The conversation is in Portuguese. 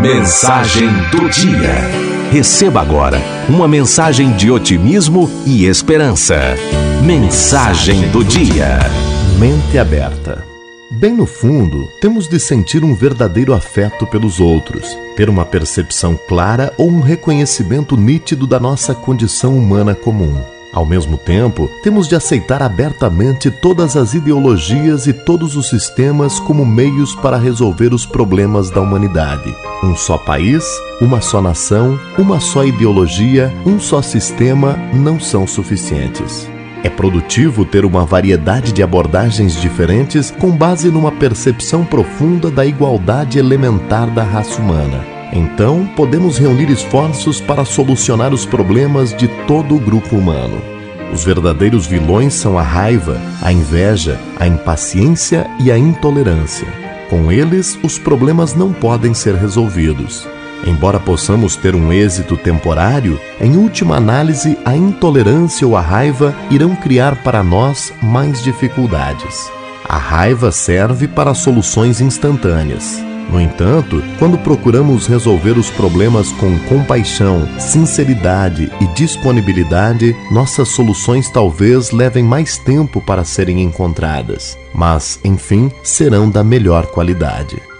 Mensagem do Dia. Receba agora uma mensagem de otimismo e esperança. Mensagem do Dia. Mente aberta. Bem no fundo, temos de sentir um verdadeiro afeto pelos outros, ter uma percepção clara ou um reconhecimento nítido da nossa condição humana comum. Ao mesmo tempo, temos de aceitar abertamente todas as ideologias e todos os sistemas como meios para resolver os problemas da humanidade. Um só país, uma só nação, uma só ideologia, um só sistema não são suficientes. É produtivo ter uma variedade de abordagens diferentes com base numa percepção profunda da igualdade elementar da raça humana. Então, podemos reunir esforços para solucionar os problemas de todo o grupo humano. Os verdadeiros vilões são a raiva, a inveja, a impaciência e a intolerância. Com eles, os problemas não podem ser resolvidos. Embora possamos ter um êxito temporário, em última análise, a intolerância ou a raiva irão criar para nós mais dificuldades. A raiva serve para soluções instantâneas. No entanto, quando procuramos resolver os problemas com compaixão, sinceridade e disponibilidade, nossas soluções talvez levem mais tempo para serem encontradas, mas, enfim, serão da melhor qualidade.